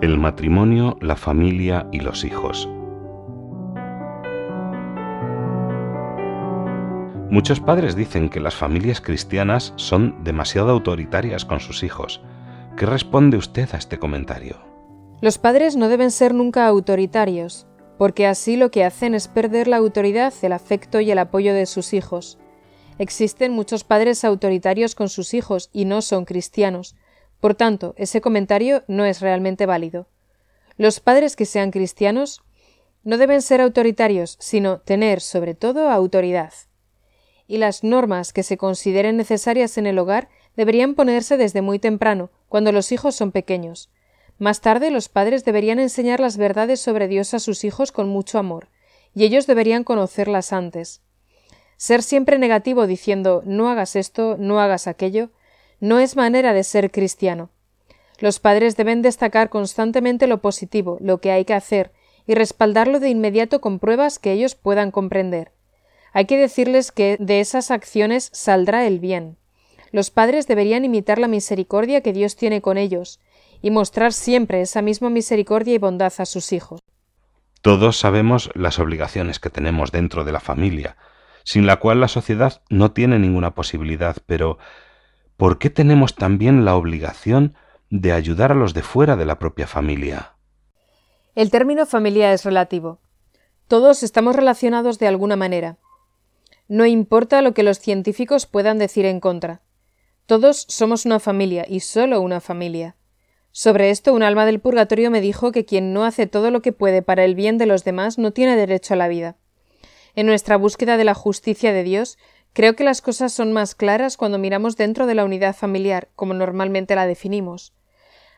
El matrimonio, la familia y los hijos. Muchos padres dicen que las familias cristianas son demasiado autoritarias con sus hijos. ¿Qué responde usted a este comentario? Los padres no deben ser nunca autoritarios, porque así lo que hacen es perder la autoridad, el afecto y el apoyo de sus hijos. Existen muchos padres autoritarios con sus hijos y no son cristianos, por tanto, ese comentario no es realmente válido. Los padres que sean cristianos no deben ser autoritarios, sino tener, sobre todo, autoridad. Y las normas que se consideren necesarias en el hogar deberían ponerse desde muy temprano, cuando los hijos son pequeños. Más tarde los padres deberían enseñar las verdades sobre Dios a sus hijos con mucho amor, y ellos deberían conocerlas antes. Ser siempre negativo diciendo no hagas esto, no hagas aquello, no es manera de ser cristiano. Los padres deben destacar constantemente lo positivo, lo que hay que hacer, y respaldarlo de inmediato con pruebas que ellos puedan comprender. Hay que decirles que de esas acciones saldrá el bien. Los padres deberían imitar la misericordia que Dios tiene con ellos, y mostrar siempre esa misma misericordia y bondad a sus hijos. Todos sabemos las obligaciones que tenemos dentro de la familia, sin la cual la sociedad no tiene ninguna posibilidad, pero ¿por qué tenemos también la obligación de ayudar a los de fuera de la propia familia? El término familia es relativo. Todos estamos relacionados de alguna manera. No importa lo que los científicos puedan decir en contra. Todos somos una familia y solo una familia. Sobre esto un alma del purgatorio me dijo que quien no hace todo lo que puede para el bien de los demás no tiene derecho a la vida. En nuestra búsqueda de la justicia de Dios, Creo que las cosas son más claras cuando miramos dentro de la unidad familiar, como normalmente la definimos.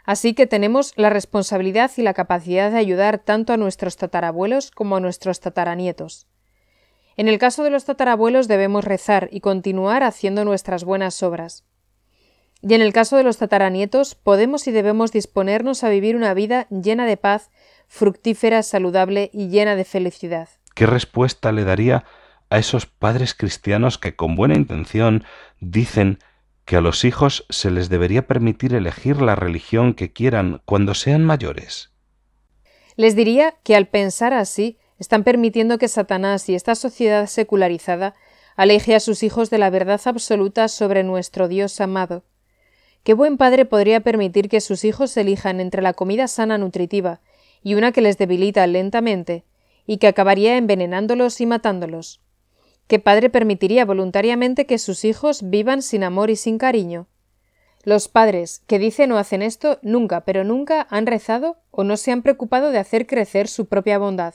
Así que tenemos la responsabilidad y la capacidad de ayudar tanto a nuestros tatarabuelos como a nuestros tataranietos. En el caso de los tatarabuelos debemos rezar y continuar haciendo nuestras buenas obras. Y en el caso de los tataranietos podemos y debemos disponernos a vivir una vida llena de paz, fructífera, saludable y llena de felicidad. ¿Qué respuesta le daría a esos padres cristianos que con buena intención dicen que a los hijos se les debería permitir elegir la religión que quieran cuando sean mayores? Les diría que al pensar así están permitiendo que Satanás y esta sociedad secularizada aleje a sus hijos de la verdad absoluta sobre nuestro Dios amado. ¿Qué buen padre podría permitir que sus hijos elijan entre la comida sana nutritiva y una que les debilita lentamente y que acabaría envenenándolos y matándolos? ¿Qué padre permitiría voluntariamente que sus hijos vivan sin amor y sin cariño? Los padres que dicen o hacen esto nunca, pero nunca han rezado o no se han preocupado de hacer crecer su propia bondad.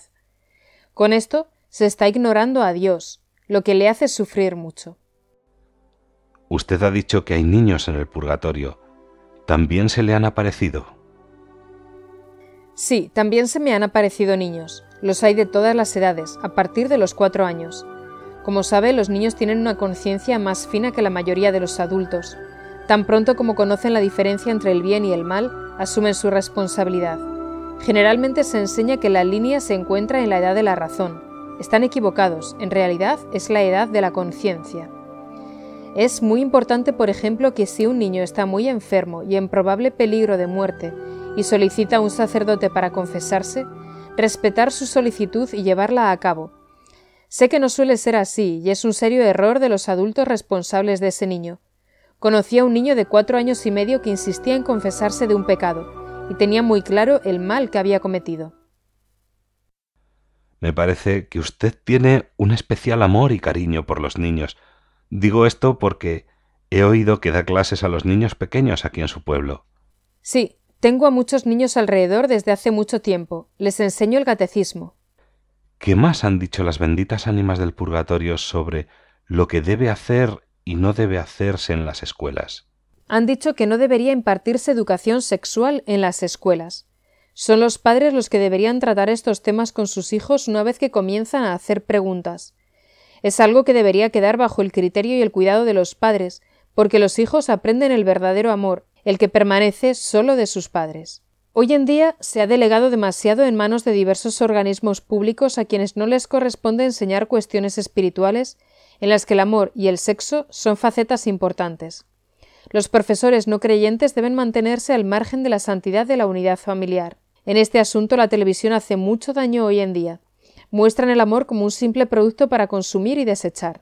Con esto se está ignorando a Dios, lo que le hace sufrir mucho. Usted ha dicho que hay niños en el purgatorio. ¿También se le han aparecido? Sí, también se me han aparecido niños. Los hay de todas las edades, a partir de los cuatro años. Como sabe, los niños tienen una conciencia más fina que la mayoría de los adultos. Tan pronto como conocen la diferencia entre el bien y el mal, asumen su responsabilidad. Generalmente se enseña que la línea se encuentra en la edad de la razón. Están equivocados, en realidad es la edad de la conciencia. Es muy importante, por ejemplo, que si un niño está muy enfermo y en probable peligro de muerte y solicita a un sacerdote para confesarse, respetar su solicitud y llevarla a cabo, Sé que no suele ser así, y es un serio error de los adultos responsables de ese niño. Conocí a un niño de cuatro años y medio que insistía en confesarse de un pecado, y tenía muy claro el mal que había cometido. Me parece que usted tiene un especial amor y cariño por los niños. Digo esto porque he oído que da clases a los niños pequeños aquí en su pueblo. Sí, tengo a muchos niños alrededor desde hace mucho tiempo. Les enseño el catecismo. ¿Qué más han dicho las benditas ánimas del purgatorio sobre lo que debe hacer y no debe hacerse en las escuelas? Han dicho que no debería impartirse educación sexual en las escuelas. Son los padres los que deberían tratar estos temas con sus hijos una vez que comienzan a hacer preguntas. Es algo que debería quedar bajo el criterio y el cuidado de los padres, porque los hijos aprenden el verdadero amor, el que permanece solo de sus padres. Hoy en día se ha delegado demasiado en manos de diversos organismos públicos a quienes no les corresponde enseñar cuestiones espirituales en las que el amor y el sexo son facetas importantes. Los profesores no creyentes deben mantenerse al margen de la santidad de la unidad familiar. En este asunto la televisión hace mucho daño hoy en día. Muestran el amor como un simple producto para consumir y desechar.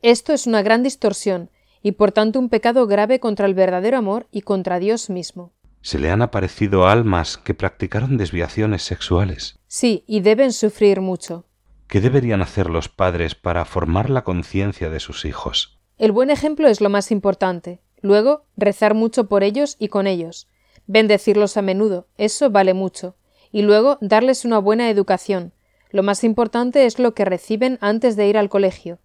Esto es una gran distorsión y por tanto un pecado grave contra el verdadero amor y contra Dios mismo. Se le han aparecido almas que practicaron desviaciones sexuales. Sí, y deben sufrir mucho. ¿Qué deberían hacer los padres para formar la conciencia de sus hijos? El buen ejemplo es lo más importante. Luego, rezar mucho por ellos y con ellos, bendecirlos a menudo, eso vale mucho, y luego darles una buena educación. Lo más importante es lo que reciben antes de ir al colegio.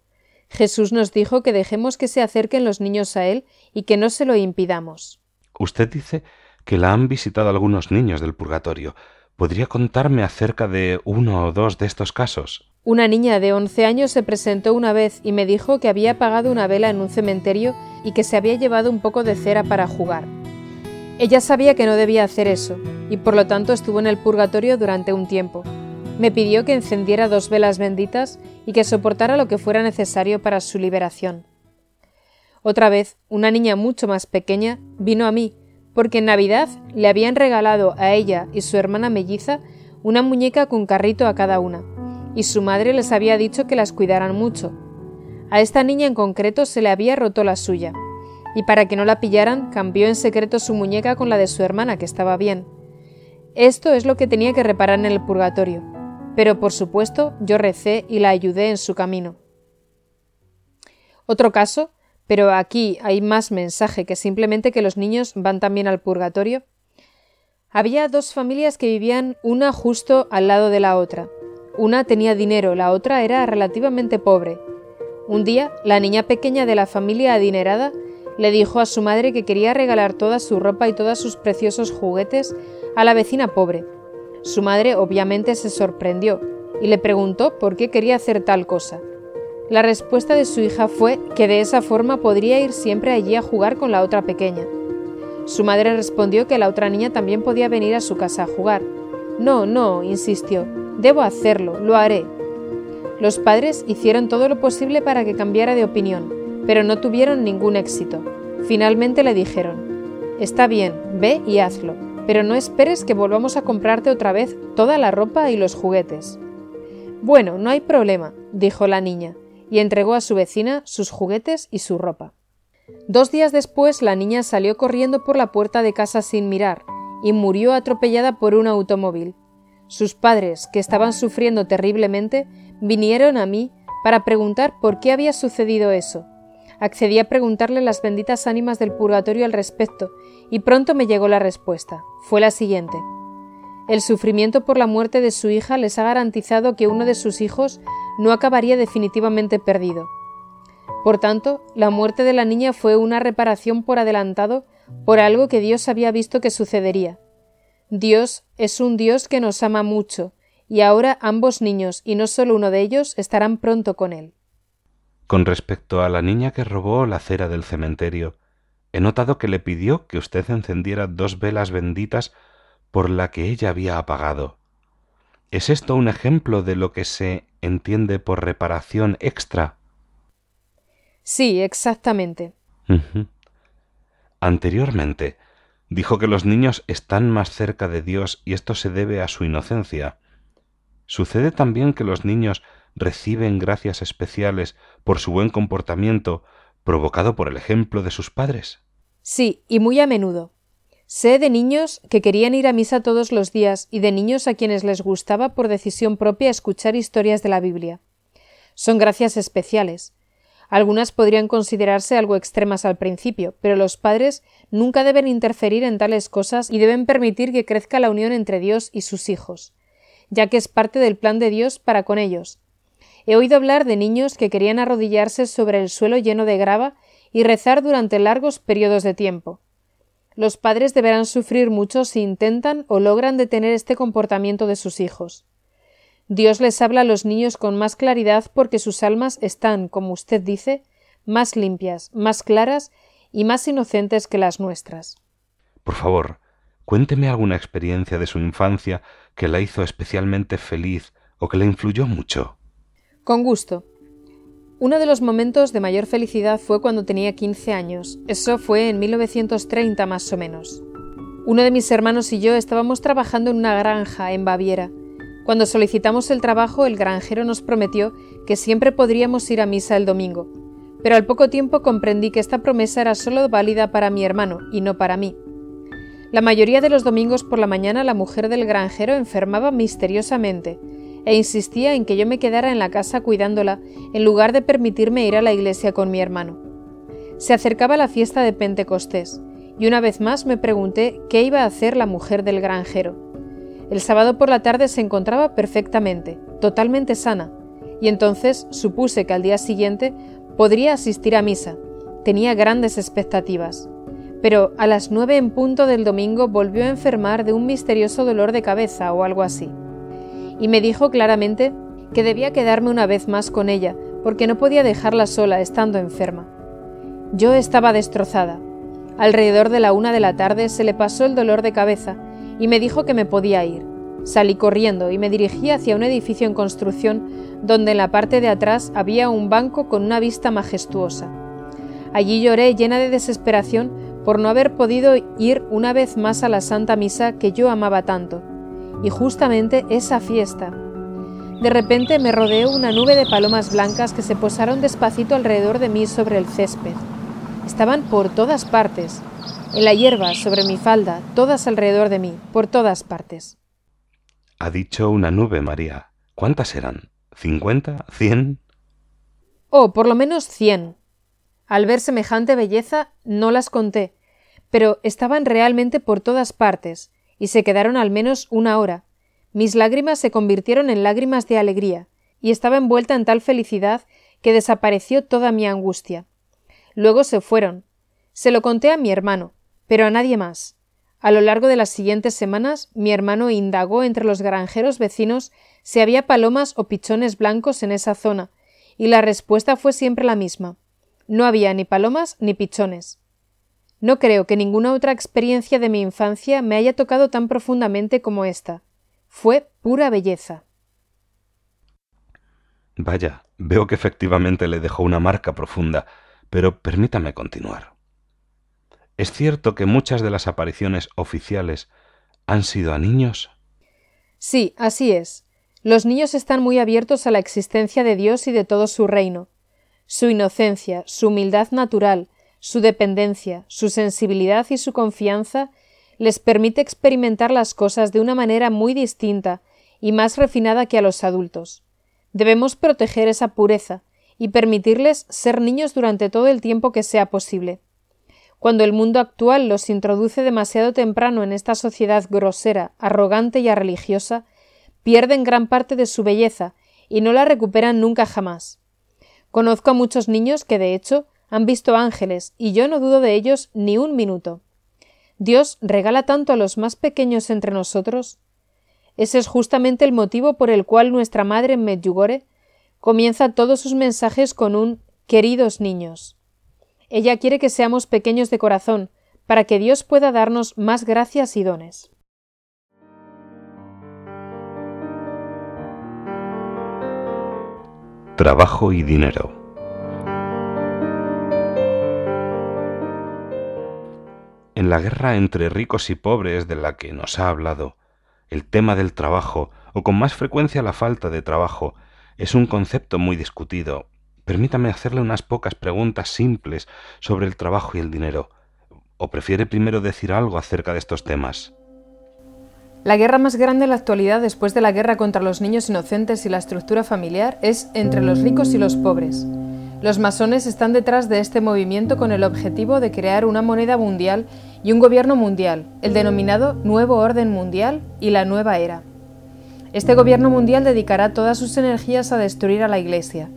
Jesús nos dijo que dejemos que se acerquen los niños a Él y que no se lo impidamos. Usted dice que la han visitado algunos niños del purgatorio. ¿Podría contarme acerca de uno o dos de estos casos? Una niña de once años se presentó una vez y me dijo que había apagado una vela en un cementerio y que se había llevado un poco de cera para jugar. Ella sabía que no debía hacer eso, y por lo tanto estuvo en el purgatorio durante un tiempo. Me pidió que encendiera dos velas benditas y que soportara lo que fuera necesario para su liberación. Otra vez, una niña mucho más pequeña vino a mí, porque en Navidad le habían regalado a ella y su hermana melliza una muñeca con carrito a cada una, y su madre les había dicho que las cuidaran mucho. A esta niña en concreto se le había roto la suya, y para que no la pillaran cambió en secreto su muñeca con la de su hermana, que estaba bien. Esto es lo que tenía que reparar en el purgatorio, pero por supuesto yo recé y la ayudé en su camino. Otro caso, pero aquí hay más mensaje que simplemente que los niños van también al purgatorio. Había dos familias que vivían una justo al lado de la otra. Una tenía dinero, la otra era relativamente pobre. Un día, la niña pequeña de la familia adinerada le dijo a su madre que quería regalar toda su ropa y todos sus preciosos juguetes a la vecina pobre. Su madre obviamente se sorprendió y le preguntó por qué quería hacer tal cosa. La respuesta de su hija fue que de esa forma podría ir siempre allí a jugar con la otra pequeña. Su madre respondió que la otra niña también podía venir a su casa a jugar. No, no, insistió, debo hacerlo, lo haré. Los padres hicieron todo lo posible para que cambiara de opinión, pero no tuvieron ningún éxito. Finalmente le dijeron, Está bien, ve y hazlo, pero no esperes que volvamos a comprarte otra vez toda la ropa y los juguetes. Bueno, no hay problema, dijo la niña, y entregó a su vecina sus juguetes y su ropa. Dos días después la niña salió corriendo por la puerta de casa sin mirar, y murió atropellada por un automóvil. Sus padres, que estaban sufriendo terriblemente, vinieron a mí para preguntar por qué había sucedido eso, accedí a preguntarle las benditas ánimas del purgatorio al respecto, y pronto me llegó la respuesta. Fue la siguiente. El sufrimiento por la muerte de su hija les ha garantizado que uno de sus hijos no acabaría definitivamente perdido. Por tanto, la muerte de la niña fue una reparación por adelantado por algo que Dios había visto que sucedería. Dios es un Dios que nos ama mucho, y ahora ambos niños, y no solo uno de ellos, estarán pronto con Él. Con respecto a la niña que robó la cera del cementerio, he notado que le pidió que usted encendiera dos velas benditas por la que ella había apagado. ¿Es esto un ejemplo de lo que se entiende por reparación extra? Sí, exactamente. Anteriormente, dijo que los niños están más cerca de Dios y esto se debe a su inocencia. ¿Sucede también que los niños reciben gracias especiales por su buen comportamiento provocado por el ejemplo de sus padres? Sí, y muy a menudo. Sé de niños que querían ir a misa todos los días y de niños a quienes les gustaba por decisión propia escuchar historias de la Biblia. Son gracias especiales. Algunas podrían considerarse algo extremas al principio, pero los padres nunca deben interferir en tales cosas y deben permitir que crezca la unión entre Dios y sus hijos, ya que es parte del plan de Dios para con ellos, He oído hablar de niños que querían arrodillarse sobre el suelo lleno de grava y rezar durante largos periodos de tiempo. Los padres deberán sufrir mucho si intentan o logran detener este comportamiento de sus hijos. Dios les habla a los niños con más claridad porque sus almas están, como usted dice, más limpias, más claras y más inocentes que las nuestras. Por favor, cuénteme alguna experiencia de su infancia que la hizo especialmente feliz o que le influyó mucho. Con gusto. Uno de los momentos de mayor felicidad fue cuando tenía 15 años. Eso fue en 1930 más o menos. Uno de mis hermanos y yo estábamos trabajando en una granja en Baviera. Cuando solicitamos el trabajo, el granjero nos prometió que siempre podríamos ir a misa el domingo, pero al poco tiempo comprendí que esta promesa era solo válida para mi hermano y no para mí. La mayoría de los domingos por la mañana la mujer del granjero enfermaba misteriosamente e insistía en que yo me quedara en la casa cuidándola en lugar de permitirme ir a la iglesia con mi hermano. Se acercaba la fiesta de Pentecostés y una vez más me pregunté qué iba a hacer la mujer del granjero. El sábado por la tarde se encontraba perfectamente, totalmente sana, y entonces supuse que al día siguiente podría asistir a misa. Tenía grandes expectativas pero a las nueve en punto del domingo volvió a enfermar de un misterioso dolor de cabeza o algo así. Y me dijo claramente que debía quedarme una vez más con ella, porque no podía dejarla sola estando enferma. Yo estaba destrozada. Alrededor de la una de la tarde se le pasó el dolor de cabeza y me dijo que me podía ir. Salí corriendo y me dirigí hacia un edificio en construcción donde en la parte de atrás había un banco con una vista majestuosa. Allí lloré llena de desesperación por no haber podido ir una vez más a la Santa Misa que yo amaba tanto, y justamente esa fiesta. De repente me rodeó una nube de palomas blancas que se posaron despacito alrededor de mí sobre el césped. Estaban por todas partes, en la hierba, sobre mi falda, todas alrededor de mí, por todas partes. Ha dicho una nube, María. ¿Cuántas eran? ¿Cincuenta? ¿Cien? Oh, por lo menos cien. Al ver semejante belleza no las conté, pero estaban realmente por todas partes, y se quedaron al menos una hora. Mis lágrimas se convirtieron en lágrimas de alegría, y estaba envuelta en tal felicidad que desapareció toda mi angustia. Luego se fueron. Se lo conté a mi hermano, pero a nadie más. A lo largo de las siguientes semanas, mi hermano indagó entre los granjeros vecinos si había palomas o pichones blancos en esa zona, y la respuesta fue siempre la misma. No había ni palomas ni pichones. No creo que ninguna otra experiencia de mi infancia me haya tocado tan profundamente como esta. Fue pura belleza. Vaya, veo que efectivamente le dejó una marca profunda, pero permítame continuar. ¿Es cierto que muchas de las apariciones oficiales han sido a niños? Sí, así es. Los niños están muy abiertos a la existencia de Dios y de todo su reino, su inocencia, su humildad natural, su dependencia, su sensibilidad y su confianza les permite experimentar las cosas de una manera muy distinta y más refinada que a los adultos. Debemos proteger esa pureza y permitirles ser niños durante todo el tiempo que sea posible. Cuando el mundo actual los introduce demasiado temprano en esta sociedad grosera, arrogante y religiosa, pierden gran parte de su belleza y no la recuperan nunca jamás. Conozco a muchos niños que, de hecho, han visto ángeles, y yo no dudo de ellos ni un minuto. Dios regala tanto a los más pequeños entre nosotros. Ese es justamente el motivo por el cual nuestra madre en Medjugorje comienza todos sus mensajes con un queridos niños. Ella quiere que seamos pequeños de corazón, para que Dios pueda darnos más gracias y dones. Trabajo y dinero. En la guerra entre ricos y pobres de la que nos ha hablado, el tema del trabajo, o con más frecuencia la falta de trabajo, es un concepto muy discutido. Permítame hacerle unas pocas preguntas simples sobre el trabajo y el dinero. ¿O prefiere primero decir algo acerca de estos temas? La guerra más grande en la actualidad después de la guerra contra los niños inocentes y la estructura familiar es entre los ricos y los pobres. Los masones están detrás de este movimiento con el objetivo de crear una moneda mundial y un gobierno mundial, el denominado Nuevo Orden Mundial y la Nueva Era. Este gobierno mundial dedicará todas sus energías a destruir a la Iglesia.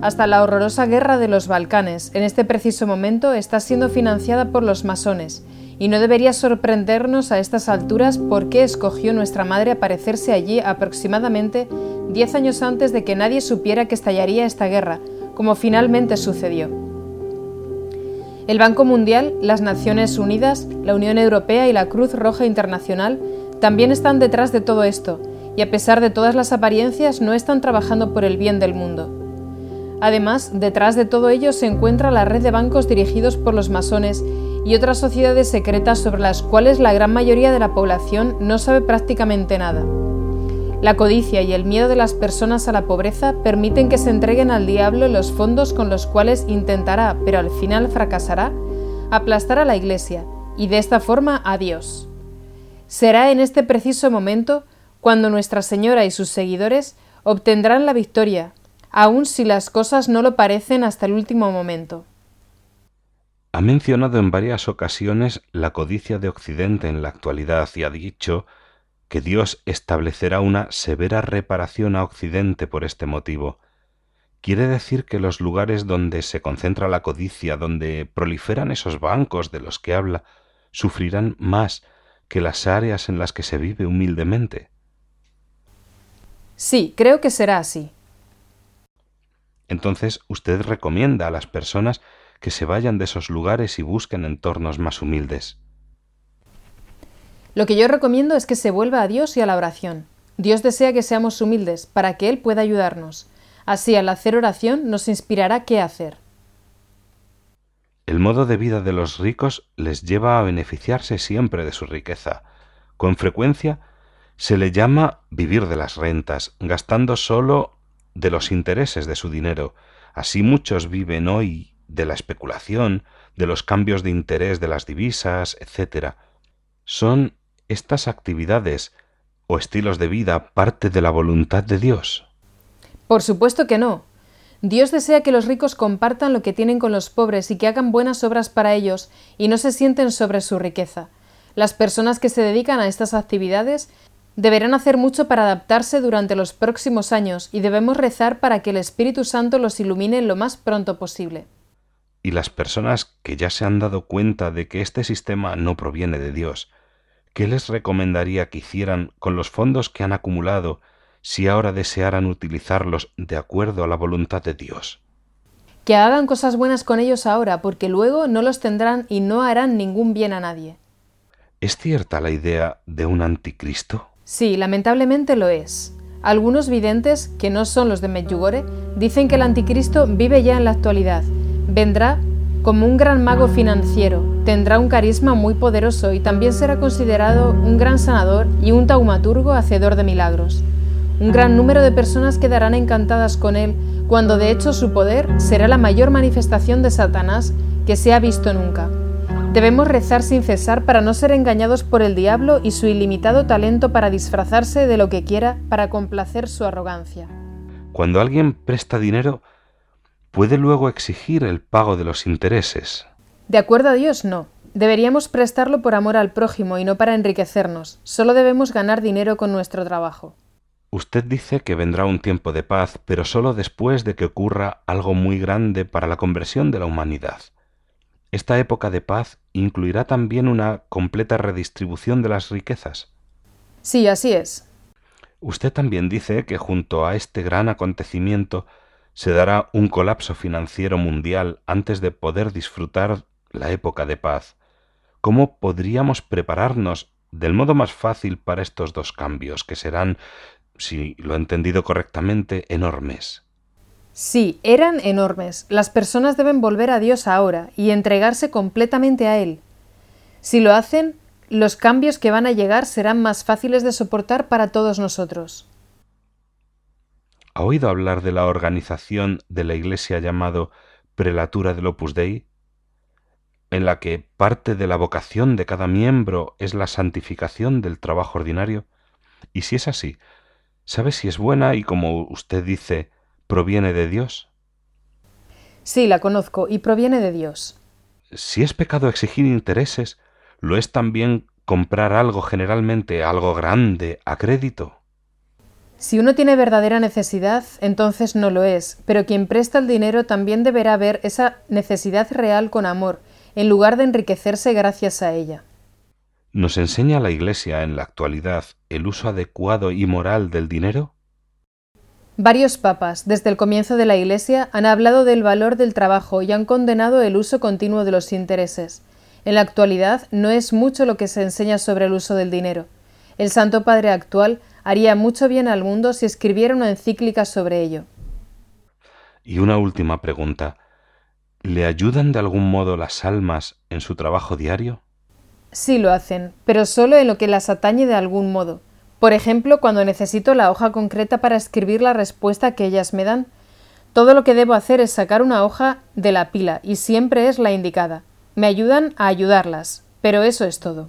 hasta la horrorosa guerra de los Balcanes, en este preciso momento está siendo financiada por los masones, y no debería sorprendernos a estas alturas por qué escogió nuestra madre aparecerse allí aproximadamente diez años antes de que nadie supiera que estallaría esta guerra, como finalmente sucedió. El Banco Mundial, las Naciones Unidas, la Unión Europea y la Cruz Roja Internacional también están detrás de todo esto, y a pesar de todas las apariencias no están trabajando por el bien del mundo. Además, detrás de todo ello se encuentra la red de bancos dirigidos por los masones y otras sociedades secretas sobre las cuales la gran mayoría de la población no sabe prácticamente nada. La codicia y el miedo de las personas a la pobreza permiten que se entreguen al diablo los fondos con los cuales intentará, pero al final fracasará, aplastar a la Iglesia y de esta forma a Dios. Será en este preciso momento cuando Nuestra Señora y sus seguidores obtendrán la victoria, aun si las cosas no lo parecen hasta el último momento. Ha mencionado en varias ocasiones la codicia de Occidente en la actualidad y ha dicho que Dios establecerá una severa reparación a Occidente por este motivo. Quiere decir que los lugares donde se concentra la codicia, donde proliferan esos bancos de los que habla, sufrirán más que las áreas en las que se vive humildemente. Sí, creo que será así. Entonces usted recomienda a las personas que se vayan de esos lugares y busquen entornos más humildes. Lo que yo recomiendo es que se vuelva a Dios y a la oración. Dios desea que seamos humildes para que Él pueda ayudarnos. Así, al hacer oración, nos inspirará qué hacer. El modo de vida de los ricos les lleva a beneficiarse siempre de su riqueza. Con frecuencia se le llama vivir de las rentas, gastando solo de los intereses de su dinero. Así muchos viven hoy de la especulación, de los cambios de interés de las divisas, etc. ¿Son estas actividades o estilos de vida parte de la voluntad de Dios? Por supuesto que no. Dios desea que los ricos compartan lo que tienen con los pobres y que hagan buenas obras para ellos y no se sienten sobre su riqueza. Las personas que se dedican a estas actividades deberán hacer mucho para adaptarse durante los próximos años y debemos rezar para que el Espíritu Santo los ilumine lo más pronto posible. Y las personas que ya se han dado cuenta de que este sistema no proviene de Dios, ¿qué les recomendaría que hicieran con los fondos que han acumulado si ahora desearan utilizarlos de acuerdo a la voluntad de Dios? Que hagan cosas buenas con ellos ahora, porque luego no los tendrán y no harán ningún bien a nadie. ¿Es cierta la idea de un anticristo? Sí, lamentablemente lo es. Algunos videntes, que no son los de Medjugorje, dicen que el anticristo vive ya en la actualidad. Vendrá como un gran mago financiero, tendrá un carisma muy poderoso y también será considerado un gran sanador y un taumaturgo hacedor de milagros. Un gran número de personas quedarán encantadas con él, cuando de hecho su poder será la mayor manifestación de Satanás que se ha visto nunca. Debemos rezar sin cesar para no ser engañados por el diablo y su ilimitado talento para disfrazarse de lo que quiera para complacer su arrogancia. Cuando alguien presta dinero, puede luego exigir el pago de los intereses. De acuerdo a Dios, no. Deberíamos prestarlo por amor al prójimo y no para enriquecernos. Solo debemos ganar dinero con nuestro trabajo. Usted dice que vendrá un tiempo de paz, pero solo después de que ocurra algo muy grande para la conversión de la humanidad. Esta época de paz incluirá también una completa redistribución de las riquezas. Sí, así es. Usted también dice que junto a este gran acontecimiento se dará un colapso financiero mundial antes de poder disfrutar la época de paz. ¿Cómo podríamos prepararnos del modo más fácil para estos dos cambios, que serán, si lo he entendido correctamente, enormes? Sí, eran enormes. Las personas deben volver a Dios ahora y entregarse completamente a Él. Si lo hacen, los cambios que van a llegar serán más fáciles de soportar para todos nosotros. ¿Ha oído hablar de la organización de la Iglesia llamado Prelatura del Opus Dei? En la que parte de la vocación de cada miembro es la santificación del trabajo ordinario? Y si es así, ¿sabe si es buena y, como usted dice, proviene de Dios? Sí, la conozco y proviene de Dios. Si es pecado exigir intereses, ¿lo es también comprar algo generalmente, algo grande, a crédito? Si uno tiene verdadera necesidad, entonces no lo es, pero quien presta el dinero también deberá ver esa necesidad real con amor, en lugar de enriquecerse gracias a ella. ¿Nos enseña la Iglesia en la actualidad el uso adecuado y moral del dinero? Varios papas, desde el comienzo de la Iglesia, han hablado del valor del trabajo y han condenado el uso continuo de los intereses. En la actualidad no es mucho lo que se enseña sobre el uso del dinero. El Santo Padre actual haría mucho bien al mundo si escribiera una encíclica sobre ello. Y una última pregunta. ¿Le ayudan de algún modo las almas en su trabajo diario? Sí lo hacen, pero solo en lo que las atañe de algún modo. Por ejemplo, cuando necesito la hoja concreta para escribir la respuesta que ellas me dan. Todo lo que debo hacer es sacar una hoja de la pila y siempre es la indicada. Me ayudan a ayudarlas, pero eso es todo.